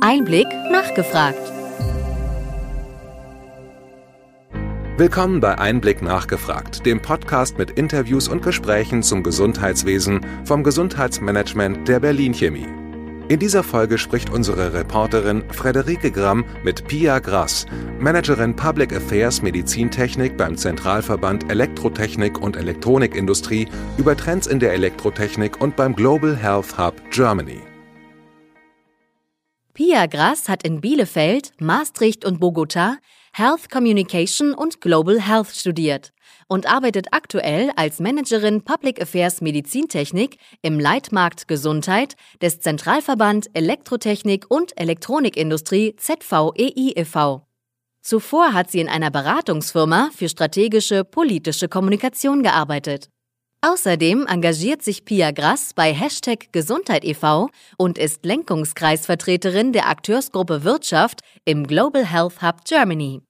Einblick nachgefragt. Willkommen bei Einblick nachgefragt, dem Podcast mit Interviews und Gesprächen zum Gesundheitswesen vom Gesundheitsmanagement der Berlin Chemie. In dieser Folge spricht unsere Reporterin Frederike Gramm mit Pia Grass, Managerin Public Affairs Medizintechnik beim Zentralverband Elektrotechnik und Elektronikindustrie über Trends in der Elektrotechnik und beim Global Health Hub Germany. Pia Grass hat in Bielefeld, Maastricht und Bogota Health Communication und Global Health studiert und arbeitet aktuell als Managerin Public Affairs Medizintechnik im Leitmarkt Gesundheit des Zentralverband Elektrotechnik und Elektronikindustrie ZVEI e.V. Zuvor hat sie in einer Beratungsfirma für strategische politische Kommunikation gearbeitet. Außerdem engagiert sich Pia Grass bei Hashtag Gesundheit e.V. und ist Lenkungskreisvertreterin der Akteursgruppe Wirtschaft im Global Health Hub Germany.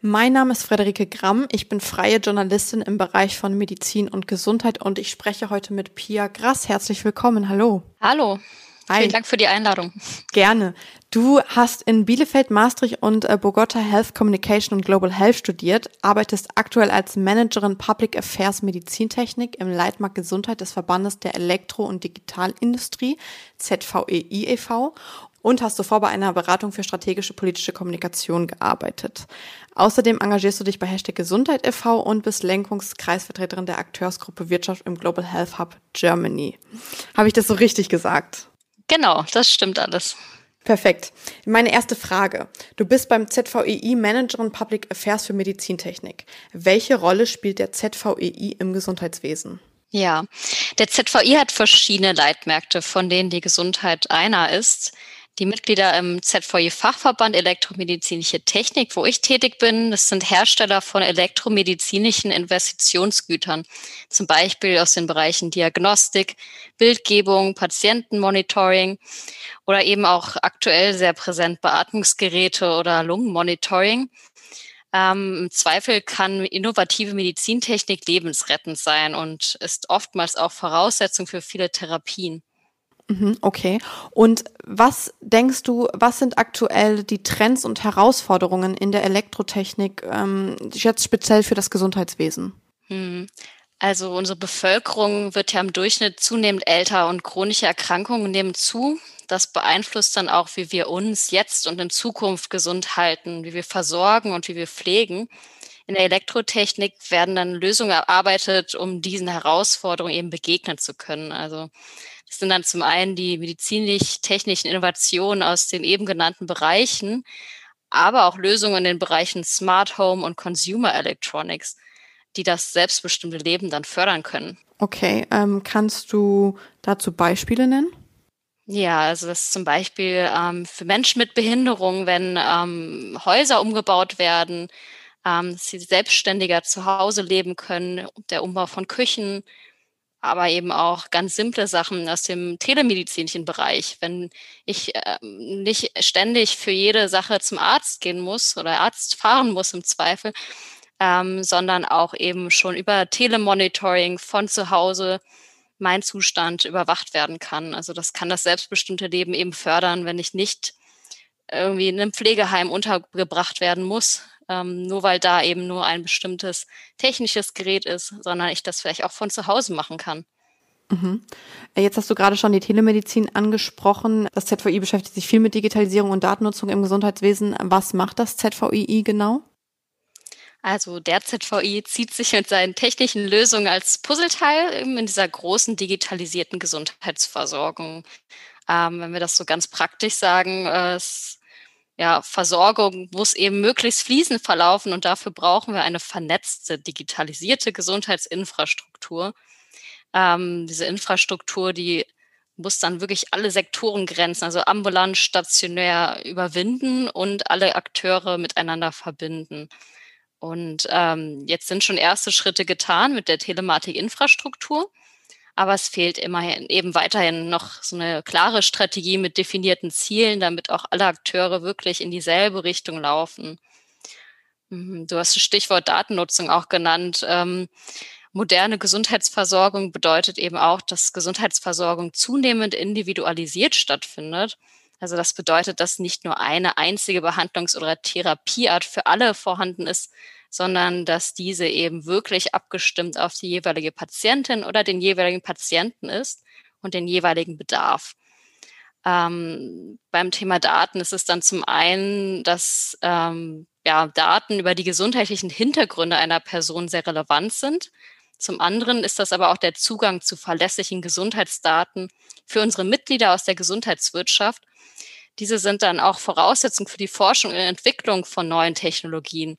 Mein Name ist Frederike Gramm. Ich bin freie Journalistin im Bereich von Medizin und Gesundheit und ich spreche heute mit Pia Grass. Herzlich willkommen. Hallo. Hallo. Hi. Vielen Dank für die Einladung. Gerne. Du hast in Bielefeld, Maastricht und äh, Bogota Health Communication und Global Health studiert, arbeitest aktuell als Managerin Public Affairs Medizintechnik im Leitmarkt Gesundheit des Verbandes der Elektro- und Digitalindustrie, ZVEI e.V. und hast zuvor bei einer Beratung für strategische politische Kommunikation gearbeitet. Außerdem engagierst du dich bei Hashtag Gesundheit e.V. und bist Lenkungskreisvertreterin der Akteursgruppe Wirtschaft im Global Health Hub Germany. Habe ich das so richtig gesagt? Genau, das stimmt alles. Perfekt. Meine erste Frage. Du bist beim ZVEI Managerin Public Affairs für Medizintechnik. Welche Rolle spielt der ZVEI im Gesundheitswesen? Ja, der ZVI hat verschiedene Leitmärkte, von denen die Gesundheit einer ist. Die Mitglieder im ZVI-Fachverband Elektromedizinische Technik, wo ich tätig bin, das sind Hersteller von elektromedizinischen Investitionsgütern, zum Beispiel aus den Bereichen Diagnostik, Bildgebung, Patientenmonitoring oder eben auch aktuell sehr präsent Beatmungsgeräte oder Lungenmonitoring. Ähm, Im Zweifel kann innovative Medizintechnik lebensrettend sein und ist oftmals auch Voraussetzung für viele Therapien. Mhm, okay. Und was denkst du, was sind aktuell die Trends und Herausforderungen in der Elektrotechnik, ähm, jetzt speziell für das Gesundheitswesen? Hm. Also unsere Bevölkerung wird ja im Durchschnitt zunehmend älter und chronische Erkrankungen nehmen zu. Das beeinflusst dann auch, wie wir uns jetzt und in Zukunft gesund halten, wie wir versorgen und wie wir pflegen. In der Elektrotechnik werden dann Lösungen erarbeitet, um diesen Herausforderungen eben begegnen zu können. Also das sind dann zum einen die medizinisch-technischen Innovationen aus den eben genannten Bereichen, aber auch Lösungen in den Bereichen Smart Home und Consumer Electronics, die das selbstbestimmte Leben dann fördern können. Okay, ähm, kannst du dazu Beispiele nennen? Ja, also das ist zum Beispiel ähm, für Menschen mit Behinderung, wenn ähm, Häuser umgebaut werden, dass sie selbstständiger zu Hause leben können, der Umbau von Küchen, aber eben auch ganz simple Sachen aus dem telemedizinischen Bereich. Wenn ich äh, nicht ständig für jede Sache zum Arzt gehen muss oder Arzt fahren muss im Zweifel, ähm, sondern auch eben schon über Telemonitoring von zu Hause mein Zustand überwacht werden kann. Also das kann das selbstbestimmte Leben eben fördern, wenn ich nicht irgendwie in einem Pflegeheim untergebracht werden muss, ähm, nur weil da eben nur ein bestimmtes technisches Gerät ist, sondern ich das vielleicht auch von zu Hause machen kann. Mhm. Jetzt hast du gerade schon die Telemedizin angesprochen. Das ZVI beschäftigt sich viel mit Digitalisierung und Datennutzung im Gesundheitswesen. Was macht das ZVI genau? Also der ZVI zieht sich mit seinen technischen Lösungen als Puzzleteil in dieser großen digitalisierten Gesundheitsversorgung. Ähm, wenn wir das so ganz praktisch sagen, äh, es ja, Versorgung muss eben möglichst fließend verlaufen und dafür brauchen wir eine vernetzte, digitalisierte Gesundheitsinfrastruktur. Ähm, diese Infrastruktur, die muss dann wirklich alle Sektorengrenzen, also ambulant, stationär überwinden und alle Akteure miteinander verbinden. Und ähm, jetzt sind schon erste Schritte getan mit der Telematik-Infrastruktur. Aber es fehlt immerhin eben weiterhin noch so eine klare Strategie mit definierten Zielen, damit auch alle Akteure wirklich in dieselbe Richtung laufen. Mhm, du hast das Stichwort Datennutzung auch genannt. Ähm, moderne Gesundheitsversorgung bedeutet eben auch, dass Gesundheitsversorgung zunehmend individualisiert stattfindet. Also das bedeutet, dass nicht nur eine einzige Behandlungs- oder Therapieart für alle vorhanden ist, sondern dass diese eben wirklich abgestimmt auf die jeweilige Patientin oder den jeweiligen Patienten ist und den jeweiligen Bedarf. Ähm, beim Thema Daten ist es dann zum einen, dass ähm, ja, Daten über die gesundheitlichen Hintergründe einer Person sehr relevant sind. Zum anderen ist das aber auch der Zugang zu verlässlichen Gesundheitsdaten für unsere Mitglieder aus der Gesundheitswirtschaft. Diese sind dann auch Voraussetzung für die Forschung und Entwicklung von neuen Technologien.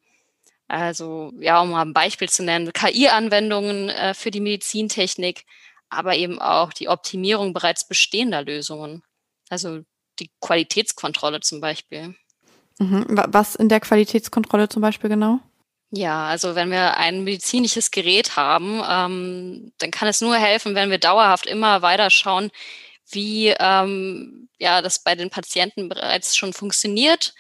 Also ja, um mal ein Beispiel zu nennen, KI-Anwendungen äh, für die Medizintechnik, aber eben auch die Optimierung bereits bestehender Lösungen. Also die Qualitätskontrolle zum Beispiel. Mhm. Was in der Qualitätskontrolle zum Beispiel genau? Ja, also wenn wir ein medizinisches Gerät haben, ähm, dann kann es nur helfen, wenn wir dauerhaft immer weiter schauen, wie ähm, ja das bei den Patienten bereits schon funktioniert,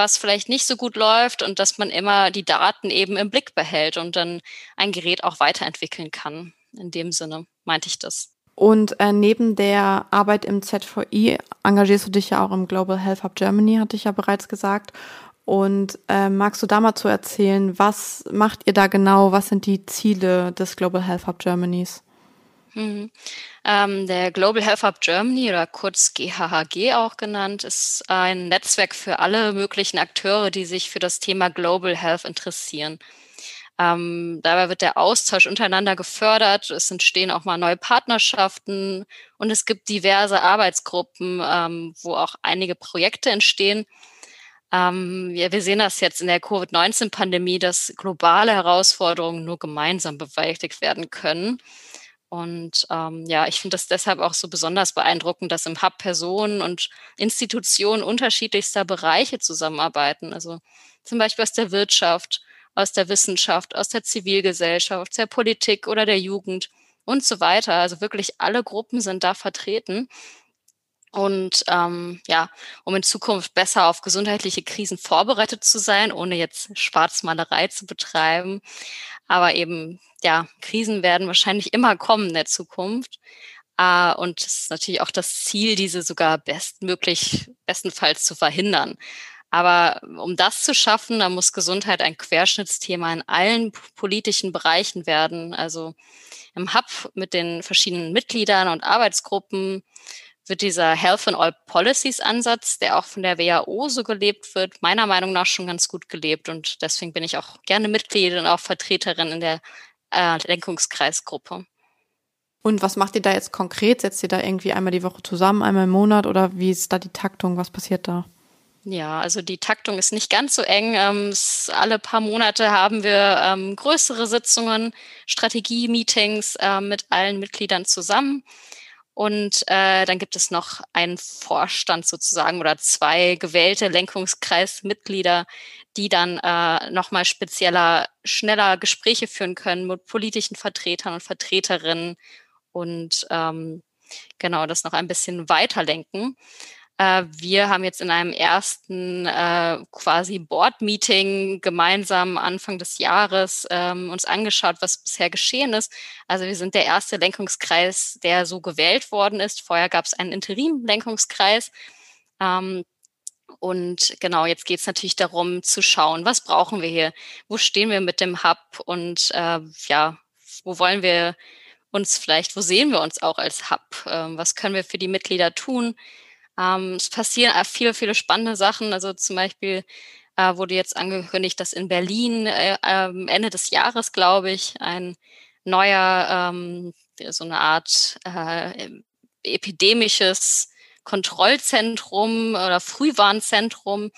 was vielleicht nicht so gut läuft und dass man immer die Daten eben im Blick behält und dann ein Gerät auch weiterentwickeln kann. In dem Sinne meinte ich das. Und äh, neben der Arbeit im ZVI engagierst du dich ja auch im Global Health Hub Germany, hatte ich ja bereits gesagt. Und äh, magst du da mal zu erzählen, was macht ihr da genau? Was sind die Ziele des Global Health Hub Germanys? Mhm. Ähm, der Global Health Hub Germany oder kurz GHHG auch genannt, ist ein Netzwerk für alle möglichen Akteure, die sich für das Thema Global Health interessieren. Ähm, dabei wird der Austausch untereinander gefördert. Es entstehen auch mal neue Partnerschaften und es gibt diverse Arbeitsgruppen, ähm, wo auch einige Projekte entstehen. Ähm, ja, wir sehen das jetzt in der Covid-19-Pandemie, dass globale Herausforderungen nur gemeinsam bewältigt werden können. Und ähm, ja, ich finde das deshalb auch so besonders beeindruckend, dass im Hub Personen und Institutionen unterschiedlichster Bereiche zusammenarbeiten. Also zum Beispiel aus der Wirtschaft, aus der Wissenschaft, aus der Zivilgesellschaft, der Politik oder der Jugend und so weiter. Also wirklich alle Gruppen sind da vertreten. Und ähm, ja, um in Zukunft besser auf gesundheitliche Krisen vorbereitet zu sein, ohne jetzt Schwarzmalerei zu betreiben. Aber eben, ja, Krisen werden wahrscheinlich immer kommen in der Zukunft. Äh, und es ist natürlich auch das Ziel, diese sogar bestmöglich, bestenfalls zu verhindern. Aber um das zu schaffen, da muss Gesundheit ein Querschnittsthema in allen politischen Bereichen werden. Also im Hub mit den verschiedenen Mitgliedern und Arbeitsgruppen wird dieser Health in All Policies Ansatz, der auch von der WHO so gelebt wird, meiner Meinung nach schon ganz gut gelebt. Und deswegen bin ich auch gerne Mitglied und auch Vertreterin in der äh, Lenkungskreisgruppe. Und was macht ihr da jetzt konkret? Setzt ihr da irgendwie einmal die Woche zusammen, einmal im Monat oder wie ist da die Taktung? Was passiert da? Ja, also die Taktung ist nicht ganz so eng. Ähm, alle paar Monate haben wir ähm, größere Sitzungen, Strategie-Meetings äh, mit allen Mitgliedern zusammen. Und äh, dann gibt es noch einen Vorstand sozusagen oder zwei gewählte Lenkungskreismitglieder, die dann äh, nochmal spezieller, schneller Gespräche führen können mit politischen Vertretern und Vertreterinnen und ähm, genau das noch ein bisschen weiterlenken. Äh, wir haben jetzt in einem ersten äh, quasi Board-Meeting gemeinsam Anfang des Jahres ähm, uns angeschaut, was bisher geschehen ist. Also wir sind der erste Lenkungskreis, der so gewählt worden ist. Vorher gab es einen Interim-Lenkungskreis. Ähm, und genau, jetzt geht es natürlich darum zu schauen, was brauchen wir hier, wo stehen wir mit dem Hub und äh, ja, wo wollen wir uns vielleicht, wo sehen wir uns auch als Hub, äh, was können wir für die Mitglieder tun, ähm, es passieren viele, viele spannende Sachen. Also zum Beispiel äh, wurde jetzt angekündigt, dass in Berlin äh, äh, Ende des Jahres, glaube ich, ein neuer, ähm, so eine Art äh, epidemisches Kontrollzentrum oder Frühwarnzentrum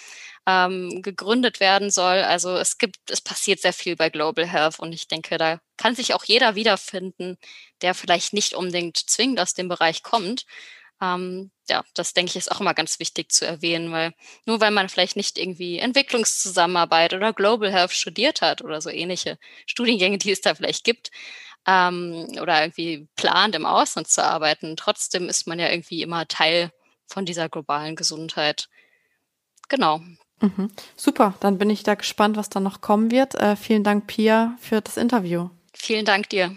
ähm, gegründet werden soll. Also es gibt, es passiert sehr viel bei Global Health und ich denke, da kann sich auch jeder wiederfinden, der vielleicht nicht unbedingt zwingend aus dem Bereich kommt, ähm, ja, das denke ich ist auch immer ganz wichtig zu erwähnen, weil nur weil man vielleicht nicht irgendwie Entwicklungszusammenarbeit oder Global Health studiert hat oder so ähnliche Studiengänge, die es da vielleicht gibt, ähm, oder irgendwie plant, im Ausland zu arbeiten, trotzdem ist man ja irgendwie immer Teil von dieser globalen Gesundheit. Genau. Mhm. Super, dann bin ich da gespannt, was da noch kommen wird. Äh, vielen Dank, Pia, für das Interview. vielen Dank dir.